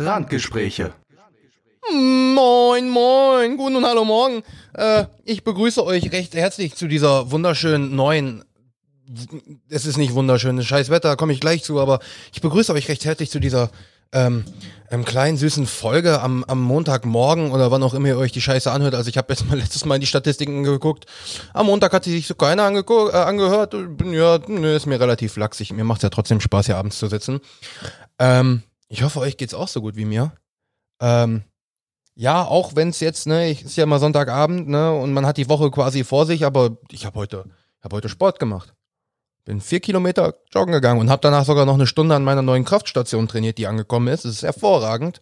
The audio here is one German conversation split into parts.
Randgespräche. Moin, moin, guten und hallo morgen. Äh, ich begrüße euch recht herzlich zu dieser wunderschönen neuen. Es ist nicht wunderschön, es ist scheiß Wetter, komme ich gleich zu, aber ich begrüße euch recht herzlich zu dieser ähm, ähm, kleinen süßen Folge am, am Montagmorgen oder wann auch immer ihr euch die Scheiße anhört. Also ich habe jetzt mal letztes Mal in die Statistiken geguckt. Am Montag hat sie sich so keiner äh, angehört. Ja, ist mir relativ laxig. Mir macht's ja trotzdem Spaß, hier abends zu sitzen. Ähm, ich hoffe, euch geht's auch so gut wie mir. Ähm, ja, auch wenn es jetzt, ne, ich, ist ja immer Sonntagabend, ne, und man hat die Woche quasi vor sich, aber ich habe heute, habe heute Sport gemacht. Bin vier Kilometer joggen gegangen und habe danach sogar noch eine Stunde an meiner neuen Kraftstation trainiert, die angekommen ist. Das ist hervorragend.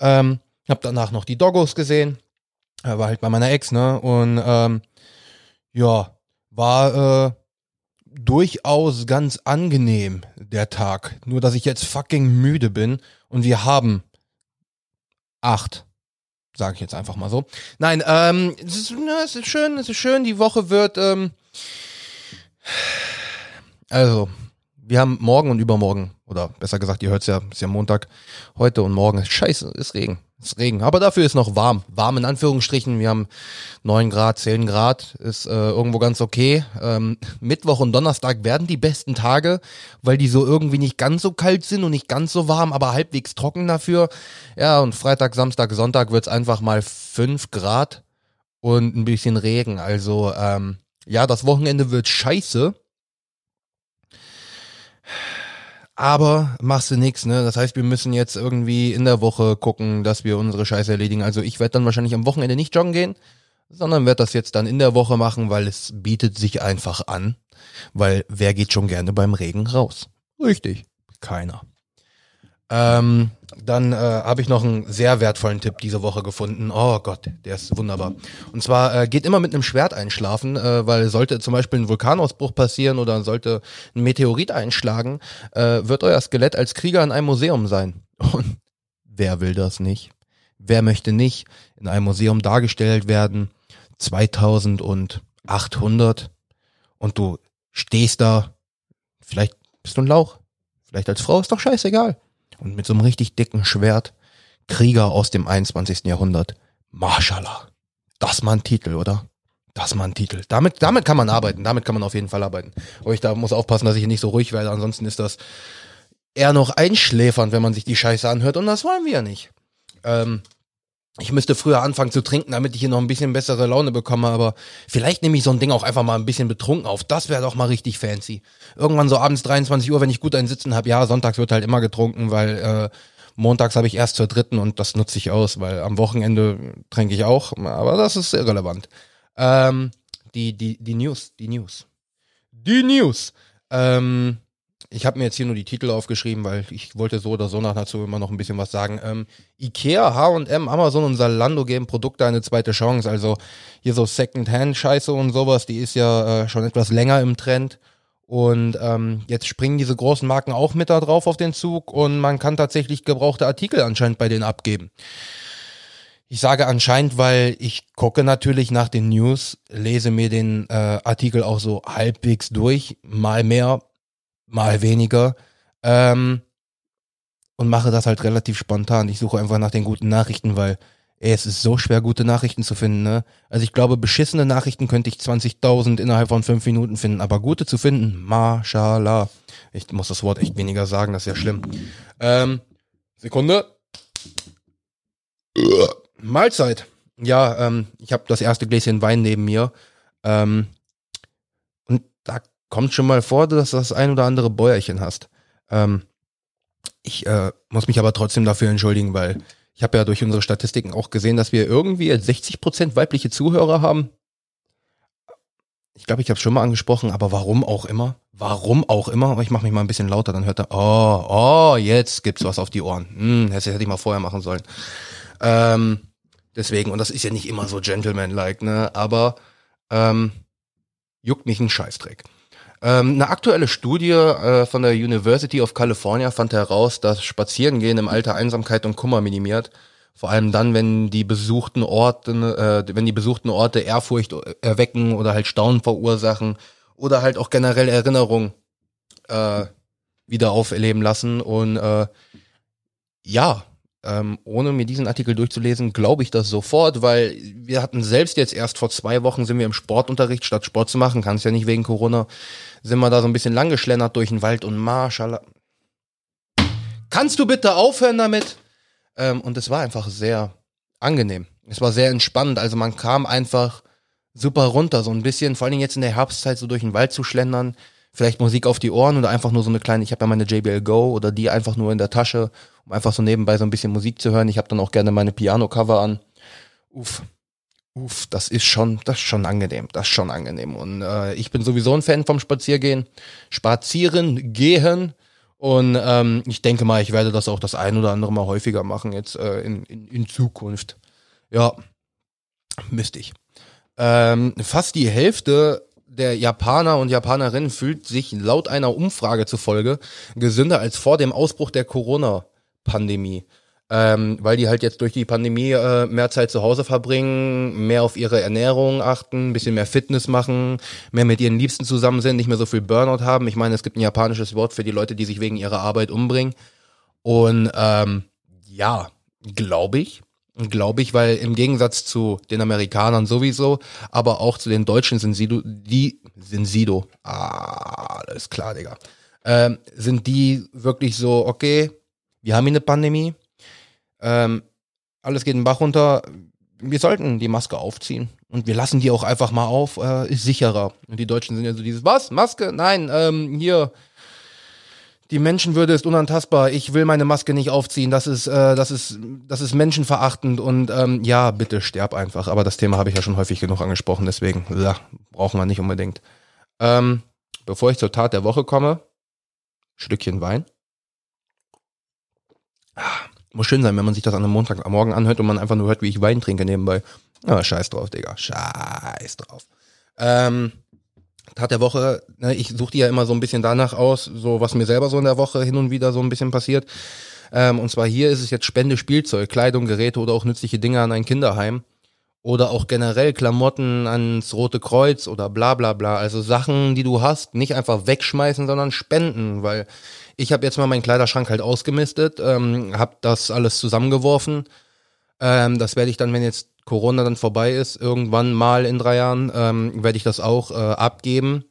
Ähm, habe danach noch die Doggos gesehen. Er war halt bei meiner Ex, ne? Und ähm, ja, war äh, durchaus ganz angenehm der Tag. Nur dass ich jetzt fucking müde bin und wir haben acht. Sage ich jetzt einfach mal so. Nein, ähm, es ist, na, es ist schön, es ist schön. Die Woche wird, ähm, also, wir haben morgen und übermorgen, oder besser gesagt, ihr hört es ja, ist ja Montag, heute und morgen. Scheiße, ist Regen. Ist Regen. Aber dafür ist noch warm. Warm in Anführungsstrichen. Wir haben neun Grad, zehn Grad. Ist äh, irgendwo ganz okay. Ähm, Mittwoch und Donnerstag werden die besten Tage, weil die so irgendwie nicht ganz so kalt sind und nicht ganz so warm, aber halbwegs trocken dafür. Ja, und Freitag, Samstag, Sonntag wird's einfach mal fünf Grad und ein bisschen Regen. Also, ähm, ja, das Wochenende wird scheiße. Aber machst du nix, ne? Das heißt, wir müssen jetzt irgendwie in der Woche gucken, dass wir unsere Scheiße erledigen. Also ich werde dann wahrscheinlich am Wochenende nicht joggen gehen, sondern werde das jetzt dann in der Woche machen, weil es bietet sich einfach an. Weil wer geht schon gerne beim Regen raus? Richtig, keiner. Ähm, dann äh, habe ich noch einen sehr wertvollen Tipp diese Woche gefunden. Oh Gott, der ist wunderbar. Und zwar äh, geht immer mit einem Schwert einschlafen, äh, weil sollte zum Beispiel ein Vulkanausbruch passieren oder sollte ein Meteorit einschlagen, äh, wird euer Skelett als Krieger in einem Museum sein. Und wer will das nicht? Wer möchte nicht in einem Museum dargestellt werden? 2800 und du stehst da, vielleicht bist du ein Lauch, vielleicht als Frau, ist doch scheißegal und mit so einem richtig dicken Schwert Krieger aus dem 21. Jahrhundert. Mashallah. Das mal ein Titel, oder? Das mal ein Titel. Damit, damit kann man arbeiten. Damit kann man auf jeden Fall arbeiten. Aber ich da muss aufpassen, dass ich nicht so ruhig werde. Ansonsten ist das eher noch einschläfernd, wenn man sich die Scheiße anhört. Und das wollen wir ja nicht. Ähm, ich müsste früher anfangen zu trinken, damit ich hier noch ein bisschen bessere Laune bekomme, aber vielleicht nehme ich so ein Ding auch einfach mal ein bisschen betrunken auf. Das wäre doch mal richtig fancy. Irgendwann so abends 23 Uhr, wenn ich gut einen Sitzen habe, ja, sonntags wird halt immer getrunken, weil äh, montags habe ich erst zur dritten und das nutze ich aus, weil am Wochenende trinke ich auch, aber das ist irrelevant. Ähm, die, die, die News, die News. Die News. Ähm, ich habe mir jetzt hier nur die Titel aufgeschrieben, weil ich wollte so oder so nach dazu immer noch ein bisschen was sagen. Ähm, Ikea, H&M, Amazon und Zalando geben Produkte eine zweite Chance. Also hier so Second-Hand-Scheiße und sowas, die ist ja äh, schon etwas länger im Trend. Und ähm, jetzt springen diese großen Marken auch mit da drauf auf den Zug und man kann tatsächlich gebrauchte Artikel anscheinend bei denen abgeben. Ich sage anscheinend, weil ich gucke natürlich nach den News, lese mir den äh, Artikel auch so halbwegs durch, mal mehr, mal weniger. Ähm, und mache das halt relativ spontan. Ich suche einfach nach den guten Nachrichten, weil ey, es ist so schwer, gute Nachrichten zu finden. Ne? Also ich glaube, beschissene Nachrichten könnte ich 20.000 innerhalb von fünf Minuten finden, aber gute zu finden, mashallah. Ich muss das Wort echt weniger sagen, das ist ja schlimm. Ähm, Sekunde. Mahlzeit. Ja, ähm, ich habe das erste Gläschen Wein neben mir. Ähm, und da kommt schon mal vor, dass du das ein oder andere Bäuerchen hast. Ähm, ich äh, muss mich aber trotzdem dafür entschuldigen, weil ich habe ja durch unsere Statistiken auch gesehen, dass wir irgendwie 60% weibliche Zuhörer haben. Ich glaube, ich habe es schon mal angesprochen, aber warum auch immer? Warum auch immer? Aber ich mache mich mal ein bisschen lauter, dann hört er, oh, oh, jetzt gibt's was auf die Ohren. Hm, das hätte ich mal vorher machen sollen. Ähm, deswegen, und das ist ja nicht immer so gentleman-like, ne? Aber ähm, juckt mich ein Scheißdreck. Ähm, eine aktuelle Studie äh, von der University of California fand heraus, dass Spazierengehen im Alter Einsamkeit und Kummer minimiert. Vor allem dann, wenn die besuchten Orte, äh, wenn die besuchten Orte Ehrfurcht erwecken oder halt Staunen verursachen oder halt auch generell Erinnerung äh, wieder auferleben lassen. Und äh, ja, ähm, ohne mir diesen Artikel durchzulesen, glaube ich das sofort, weil wir hatten selbst jetzt erst vor zwei Wochen sind wir im Sportunterricht, statt Sport zu machen, kann es ja nicht wegen Corona, sind wir da so ein bisschen langgeschlendert durch den Wald und Marschallah. Kannst du bitte aufhören damit? Ähm, und es war einfach sehr angenehm. Es war sehr entspannend. Also man kam einfach super runter, so ein bisschen, vor Dingen jetzt in der Herbstzeit so durch den Wald zu schlendern, vielleicht Musik auf die Ohren oder einfach nur so eine kleine, ich habe ja meine JBL Go oder die einfach nur in der Tasche, um einfach so nebenbei so ein bisschen Musik zu hören. Ich habe dann auch gerne meine Piano-Cover an. Uff. Uff, das ist schon, das ist schon angenehm, das ist schon angenehm. Und äh, ich bin sowieso ein Fan vom Spaziergehen. Spazieren gehen. Und ähm, ich denke mal, ich werde das auch das ein oder andere Mal häufiger machen jetzt äh, in, in, in Zukunft. Ja, müsste ich. Ähm, fast die Hälfte der Japaner und Japanerinnen fühlt sich laut einer Umfrage zufolge gesünder als vor dem Ausbruch der Corona-Pandemie. Ähm, weil die halt jetzt durch die Pandemie äh, mehr Zeit zu Hause verbringen, mehr auf ihre Ernährung achten, ein bisschen mehr Fitness machen, mehr mit ihren Liebsten zusammen sind, nicht mehr so viel Burnout haben. Ich meine, es gibt ein japanisches Wort für die Leute, die sich wegen ihrer Arbeit umbringen. Und ähm, ja, glaube ich, Glaube ich, weil im Gegensatz zu den Amerikanern sowieso, aber auch zu den Deutschen sind sie, die sind Sido, ah, alles klar, Digga, ähm, sind die wirklich so, okay, wir haben hier eine Pandemie, ähm, alles geht den Bach runter, wir sollten die Maske aufziehen und wir lassen die auch einfach mal auf, äh, ist sicherer. Und die Deutschen sind ja so dieses, was, Maske? Nein, ähm, hier, die Menschenwürde ist unantastbar. Ich will meine Maske nicht aufziehen. Das ist, äh, das ist, das ist menschenverachtend und ähm, ja, bitte sterb einfach. Aber das Thema habe ich ja schon häufig genug angesprochen, deswegen ja, brauchen wir nicht unbedingt. Ähm, bevor ich zur Tat der Woche komme, Stückchen Wein. Ah, muss schön sein, wenn man sich das an einem Montagmorgen anhört und man einfach nur hört, wie ich Wein trinke nebenbei. Ah, scheiß drauf, Digga. Scheiß drauf. Ähm, Tat der Woche, ne, ich suche die ja immer so ein bisschen danach aus, so was mir selber so in der Woche hin und wieder so ein bisschen passiert. Ähm, und zwar hier ist es jetzt Spende Spielzeug, Kleidung, Geräte oder auch nützliche Dinge an ein Kinderheim. Oder auch generell Klamotten ans Rote Kreuz oder bla bla bla. Also Sachen, die du hast, nicht einfach wegschmeißen, sondern spenden. Weil ich habe jetzt mal meinen Kleiderschrank halt ausgemistet, ähm, habe das alles zusammengeworfen. Ähm, das werde ich dann, wenn jetzt Corona dann vorbei ist, irgendwann mal in drei Jahren, ähm, werde ich das auch äh, abgeben.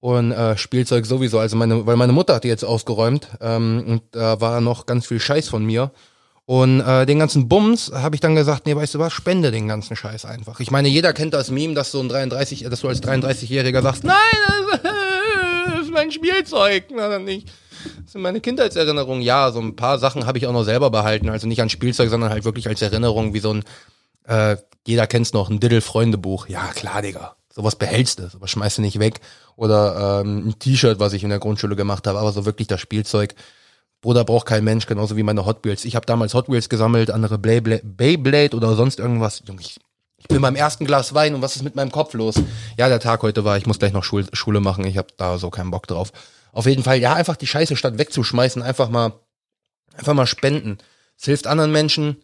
Und äh, Spielzeug sowieso, also meine, weil meine Mutter hat die jetzt ausgeräumt ähm, und da äh, war noch ganz viel Scheiß von mir. Und äh, den ganzen Bums habe ich dann gesagt, nee, weißt du was, spende den ganzen Scheiß einfach. Ich meine, jeder kennt das Meme, dass so ein 33, dass du als 33-Jähriger sagst, nein, das ist mein Spielzeug. Nicht. Das sind meine Kindheitserinnerungen. Ja, so ein paar Sachen habe ich auch noch selber behalten. Also nicht an Spielzeug, sondern halt wirklich als Erinnerung, wie so ein äh, jeder kennt's noch, ein Diddle-Freundebuch. Ja, klar, Digga. Sowas behältst du, sowas schmeißt du nicht weg. Oder ähm, ein T-Shirt, was ich in der Grundschule gemacht habe, aber so wirklich das Spielzeug. Bruder braucht kein Mensch, genauso wie meine Hot Wheels. Ich habe damals Hot Wheels gesammelt, andere Beyblade, Beyblade oder sonst irgendwas. Ich, ich bin beim ersten Glas Wein und was ist mit meinem Kopf los? Ja, der Tag heute war, ich muss gleich noch Schul Schule machen, ich habe da so keinen Bock drauf. Auf jeden Fall, ja, einfach die Scheiße statt wegzuschmeißen, einfach mal, einfach mal spenden. Es hilft anderen Menschen.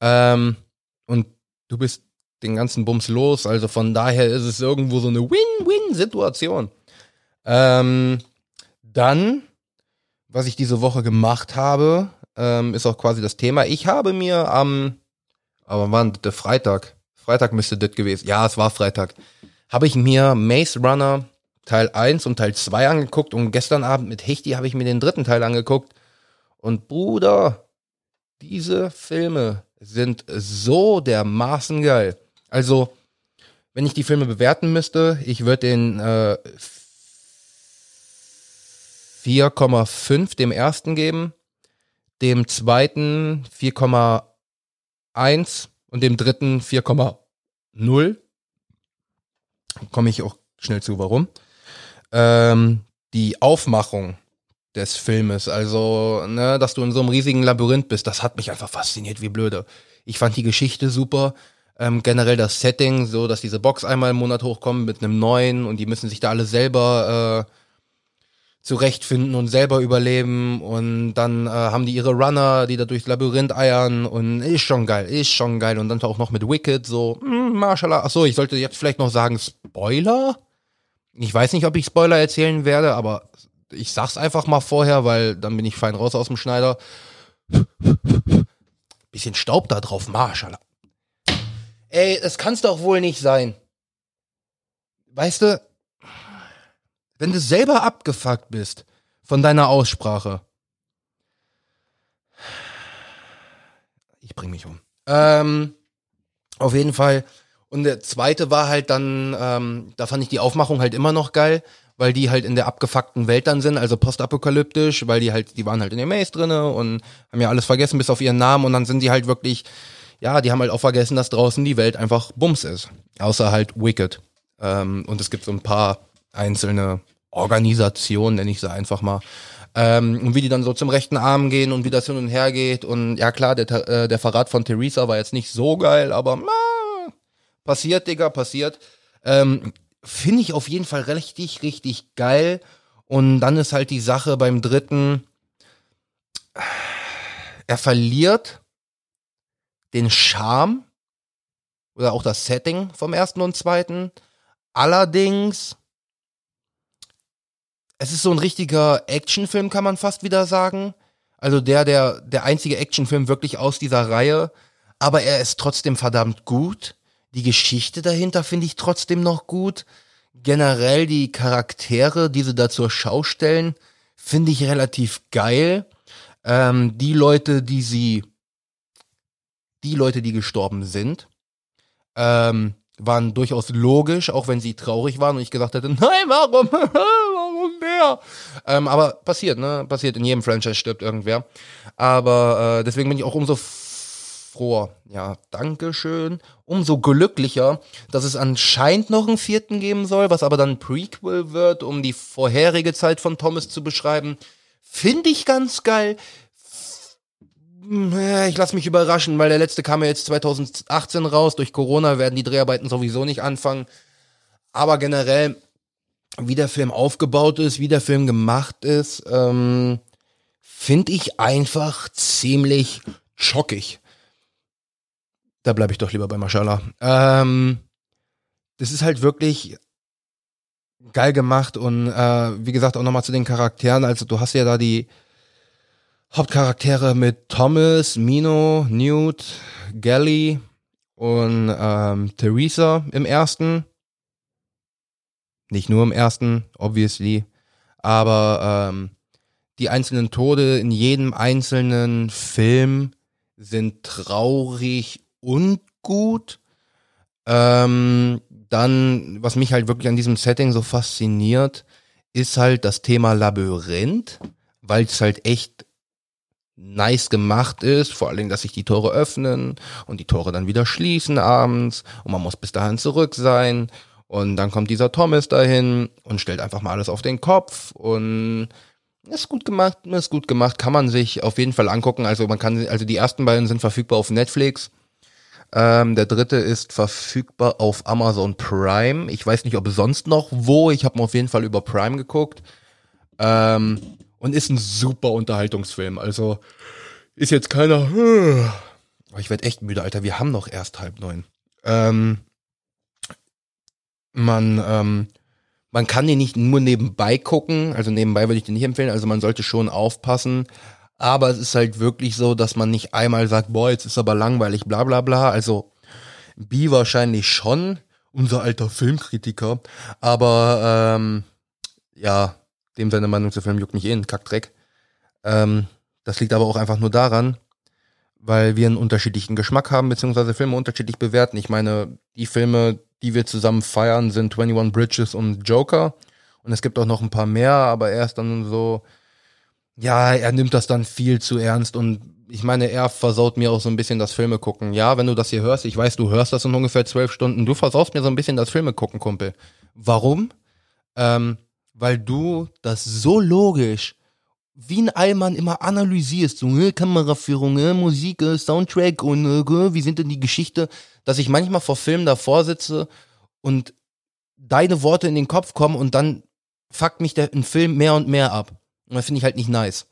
Ähm, und du bist den ganzen Bums los. Also von daher ist es irgendwo so eine Win-Win-Situation. Ähm, dann, was ich diese Woche gemacht habe, ähm, ist auch quasi das Thema. Ich habe mir am, aber wann, der Freitag, Freitag müsste das gewesen, ja, es war Freitag, habe ich mir Maze Runner Teil 1 und Teil 2 angeguckt und gestern Abend mit Hechti habe ich mir den dritten Teil angeguckt. Und Bruder, diese Filme sind so dermaßen geil. Also, wenn ich die Filme bewerten müsste, ich würde den äh, 4,5 dem ersten geben, dem zweiten 4,1 und dem dritten 4,0. Komme ich auch schnell zu, warum. Ähm, die Aufmachung des Filmes. Also, ne, dass du in so einem riesigen Labyrinth bist, das hat mich einfach fasziniert, wie blöde. Ich fand die Geschichte super. Ähm, generell das Setting, so dass diese Box einmal im Monat hochkommt mit einem neuen und die müssen sich da alle selber äh, zurechtfinden und selber überleben und dann äh, haben die ihre Runner, die da durchs Labyrinth eiern und ist schon geil, ist schon geil und dann auch noch mit Wicked so, mh, hm, Mashallah. Achso, ich sollte jetzt vielleicht noch sagen Spoiler. Ich weiß nicht, ob ich Spoiler erzählen werde, aber ich sag's einfach mal vorher, weil dann bin ich fein raus aus dem Schneider. Bisschen Staub da drauf, Marschall. Ey, das kann's doch wohl nicht sein. Weißt du, wenn du selber abgefuckt bist von deiner Aussprache. Ich bring mich um. Ähm, auf jeden Fall. Und der zweite war halt dann, ähm, da fand ich die Aufmachung halt immer noch geil, weil die halt in der abgefuckten Welt dann sind, also postapokalyptisch, weil die halt, die waren halt in der Maze drinne und haben ja alles vergessen bis auf ihren Namen und dann sind die halt wirklich, ja, die haben halt auch vergessen, dass draußen die Welt einfach Bums ist. Außer halt Wicked. Ähm, und es gibt so ein paar einzelne Organisationen, nenne ich sie einfach mal. Ähm, und wie die dann so zum rechten Arm gehen und wie das hin und her geht. Und ja klar, der, äh, der Verrat von Theresa war jetzt nicht so geil, aber na, passiert, Digga, passiert. Ähm, Finde ich auf jeden Fall richtig, richtig geil. Und dann ist halt die Sache beim dritten, er verliert den Charme oder auch das Setting vom ersten und zweiten. Allerdings, es ist so ein richtiger Actionfilm, kann man fast wieder sagen. Also der, der, der einzige Actionfilm wirklich aus dieser Reihe. Aber er ist trotzdem verdammt gut. Die Geschichte dahinter finde ich trotzdem noch gut. Generell die Charaktere, die sie da zur Schau stellen, finde ich relativ geil. Ähm, die Leute, die sie, die Leute, die gestorben sind, ähm, waren durchaus logisch, auch wenn sie traurig waren und ich gesagt hätte, nein, warum? warum der? Ähm, aber passiert, ne? Passiert, in jedem Franchise stirbt irgendwer. Aber äh, deswegen bin ich auch umso froher. Ja, Dankeschön. Umso glücklicher, dass es anscheinend noch einen vierten geben soll, was aber dann Prequel wird, um die vorherige Zeit von Thomas zu beschreiben. Finde ich ganz geil. Ich lasse mich überraschen, weil der letzte kam ja jetzt 2018 raus. Durch Corona werden die Dreharbeiten sowieso nicht anfangen. Aber generell, wie der Film aufgebaut ist, wie der Film gemacht ist, ähm, finde ich einfach ziemlich schockig. Da bleibe ich doch lieber bei Mashallah. Ähm, das ist halt wirklich geil gemacht und äh, wie gesagt auch nochmal zu den Charakteren. Also du hast ja da die Hauptcharaktere mit Thomas, Mino, Newt, Gally und ähm, Theresa im ersten. Nicht nur im ersten, obviously. Aber ähm, die einzelnen Tode in jedem einzelnen Film sind traurig und gut. Ähm, dann, was mich halt wirklich an diesem Setting so fasziniert, ist halt das Thema Labyrinth, weil es halt echt nice gemacht ist, vor allem, dass sich die Tore öffnen und die Tore dann wieder schließen abends und man muss bis dahin zurück sein und dann kommt dieser Thomas dahin und stellt einfach mal alles auf den Kopf und ist gut gemacht, ist gut gemacht, kann man sich auf jeden Fall angucken. Also man kann, also die ersten beiden sind verfügbar auf Netflix. Ähm, der dritte ist verfügbar auf Amazon Prime. Ich weiß nicht, ob sonst noch wo. Ich habe auf jeden Fall über Prime geguckt. Ähm, und ist ein super Unterhaltungsfilm. Also ist jetzt keiner. Oh, ich werde echt müde, Alter. Wir haben noch erst halb neun. Ähm, man, ähm, man kann den nicht nur nebenbei gucken. Also nebenbei würde ich den nicht empfehlen. Also man sollte schon aufpassen. Aber es ist halt wirklich so, dass man nicht einmal sagt, boah, jetzt ist aber langweilig, bla bla bla. Also B wahrscheinlich schon, unser alter Filmkritiker. Aber ähm, ja, dem seine Meinung zu Film juckt mich eh ein Kackdreck. Ähm, das liegt aber auch einfach nur daran, weil wir einen unterschiedlichen Geschmack haben, beziehungsweise Filme unterschiedlich bewerten. Ich meine, die Filme, die wir zusammen feiern, sind 21 Bridges und Joker. Und es gibt auch noch ein paar mehr, aber er ist dann so, ja, er nimmt das dann viel zu ernst und ich meine, er versaut mir auch so ein bisschen das Filme gucken. Ja, wenn du das hier hörst, ich weiß, du hörst das in ungefähr zwölf Stunden, du versaust mir so ein bisschen das Filme gucken, Kumpel. Warum? Ähm, weil du das so logisch wie ein Allmann immer analysierst, so äh, Kameraführung, äh, Musik, äh, Soundtrack und äh, wie sind denn die Geschichte, dass ich manchmal vor Filmen davor sitze und deine Worte in den Kopf kommen und dann fuckt mich der ein Film mehr und mehr ab. Und das finde ich halt nicht nice.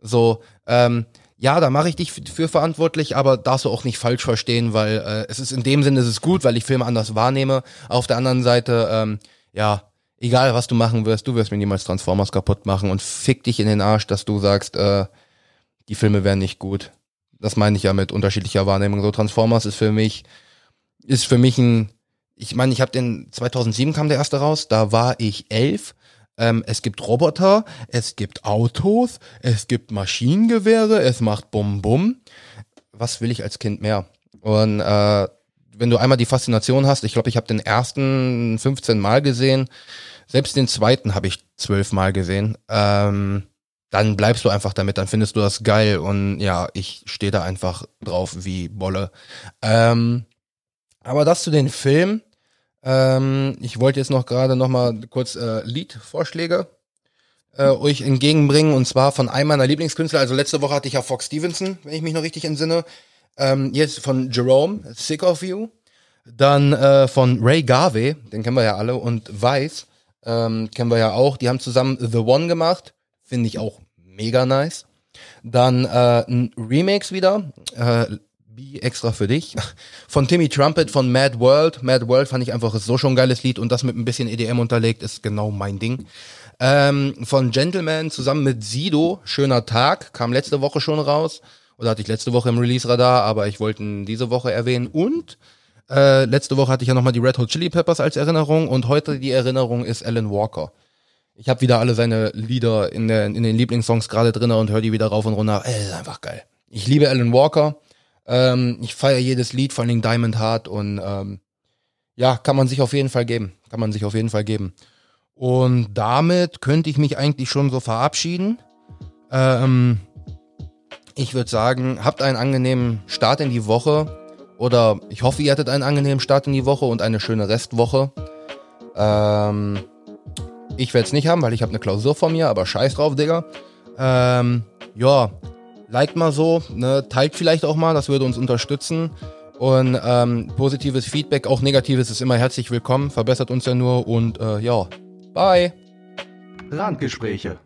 So, ähm, ja, da mache ich dich für verantwortlich, aber darfst du auch nicht falsch verstehen, weil äh, es ist in dem Sinne, es ist gut, weil ich Filme anders wahrnehme. Auf der anderen Seite, ähm, ja, egal was du machen wirst, du wirst mir niemals Transformers kaputt machen und fick dich in den Arsch, dass du sagst, äh, die Filme wären nicht gut. Das meine ich ja mit unterschiedlicher Wahrnehmung. So Transformers ist für mich, ist für mich ein, ich meine, ich habe den 2007 kam der erste raus, da war ich elf. Ähm, es gibt Roboter, es gibt Autos, es gibt Maschinengewehre, es macht Bum Bum. Was will ich als Kind mehr? Und äh, wenn du einmal die Faszination hast, ich glaube, ich habe den ersten 15 Mal gesehen, selbst den zweiten habe ich zwölf Mal gesehen. Ähm, dann bleibst du einfach damit, dann findest du das geil und ja, ich stehe da einfach drauf wie Bolle. Ähm, aber das zu den Filmen. Ähm, ich wollte jetzt noch gerade noch mal kurz äh, Liedvorschläge äh, euch entgegenbringen und zwar von einem meiner Lieblingskünstler. Also letzte Woche hatte ich ja Fox Stevenson, wenn ich mich noch richtig entsinne. Ähm, jetzt von Jerome, Sick of You. Dann äh, von Ray Garvey, den kennen wir ja alle, und Weiss, ähm, kennen wir ja auch. Die haben zusammen The One gemacht. Finde ich auch mega nice. Dann äh, ein Remix wieder, äh, wie extra für dich, von Timmy Trumpet von Mad World. Mad World fand ich einfach so schon ein geiles Lied und das mit ein bisschen EDM unterlegt ist genau mein Ding. Ähm, von Gentleman zusammen mit Sido, Schöner Tag, kam letzte Woche schon raus. Oder hatte ich letzte Woche im Release-Radar, aber ich wollte ihn diese Woche erwähnen. Und äh, letzte Woche hatte ich ja nochmal die Red Hot Chili Peppers als Erinnerung und heute die Erinnerung ist Alan Walker. Ich habe wieder alle seine Lieder in, der, in den Lieblingssongs gerade drin und höre die wieder rauf und runter. Ey, ist einfach geil. Ich liebe Alan Walker. Ähm, ich feiere jedes Lied, vor allem Diamond Heart und ähm, ja, kann man sich auf jeden Fall geben. Kann man sich auf jeden Fall geben. Und damit könnte ich mich eigentlich schon so verabschieden. Ähm, ich würde sagen, habt einen angenehmen Start in die Woche. Oder ich hoffe, ihr hattet einen angenehmen Start in die Woche und eine schöne Restwoche. Ähm, ich werde es nicht haben, weil ich habe eine Klausur vor mir, aber scheiß drauf, Digga. Ähm, ja, liked mal so, ne, teilt vielleicht auch mal, das würde uns unterstützen. Und ähm, positives Feedback, auch negatives, ist immer herzlich willkommen, verbessert uns ja nur und äh, ja, bye. Randgespräche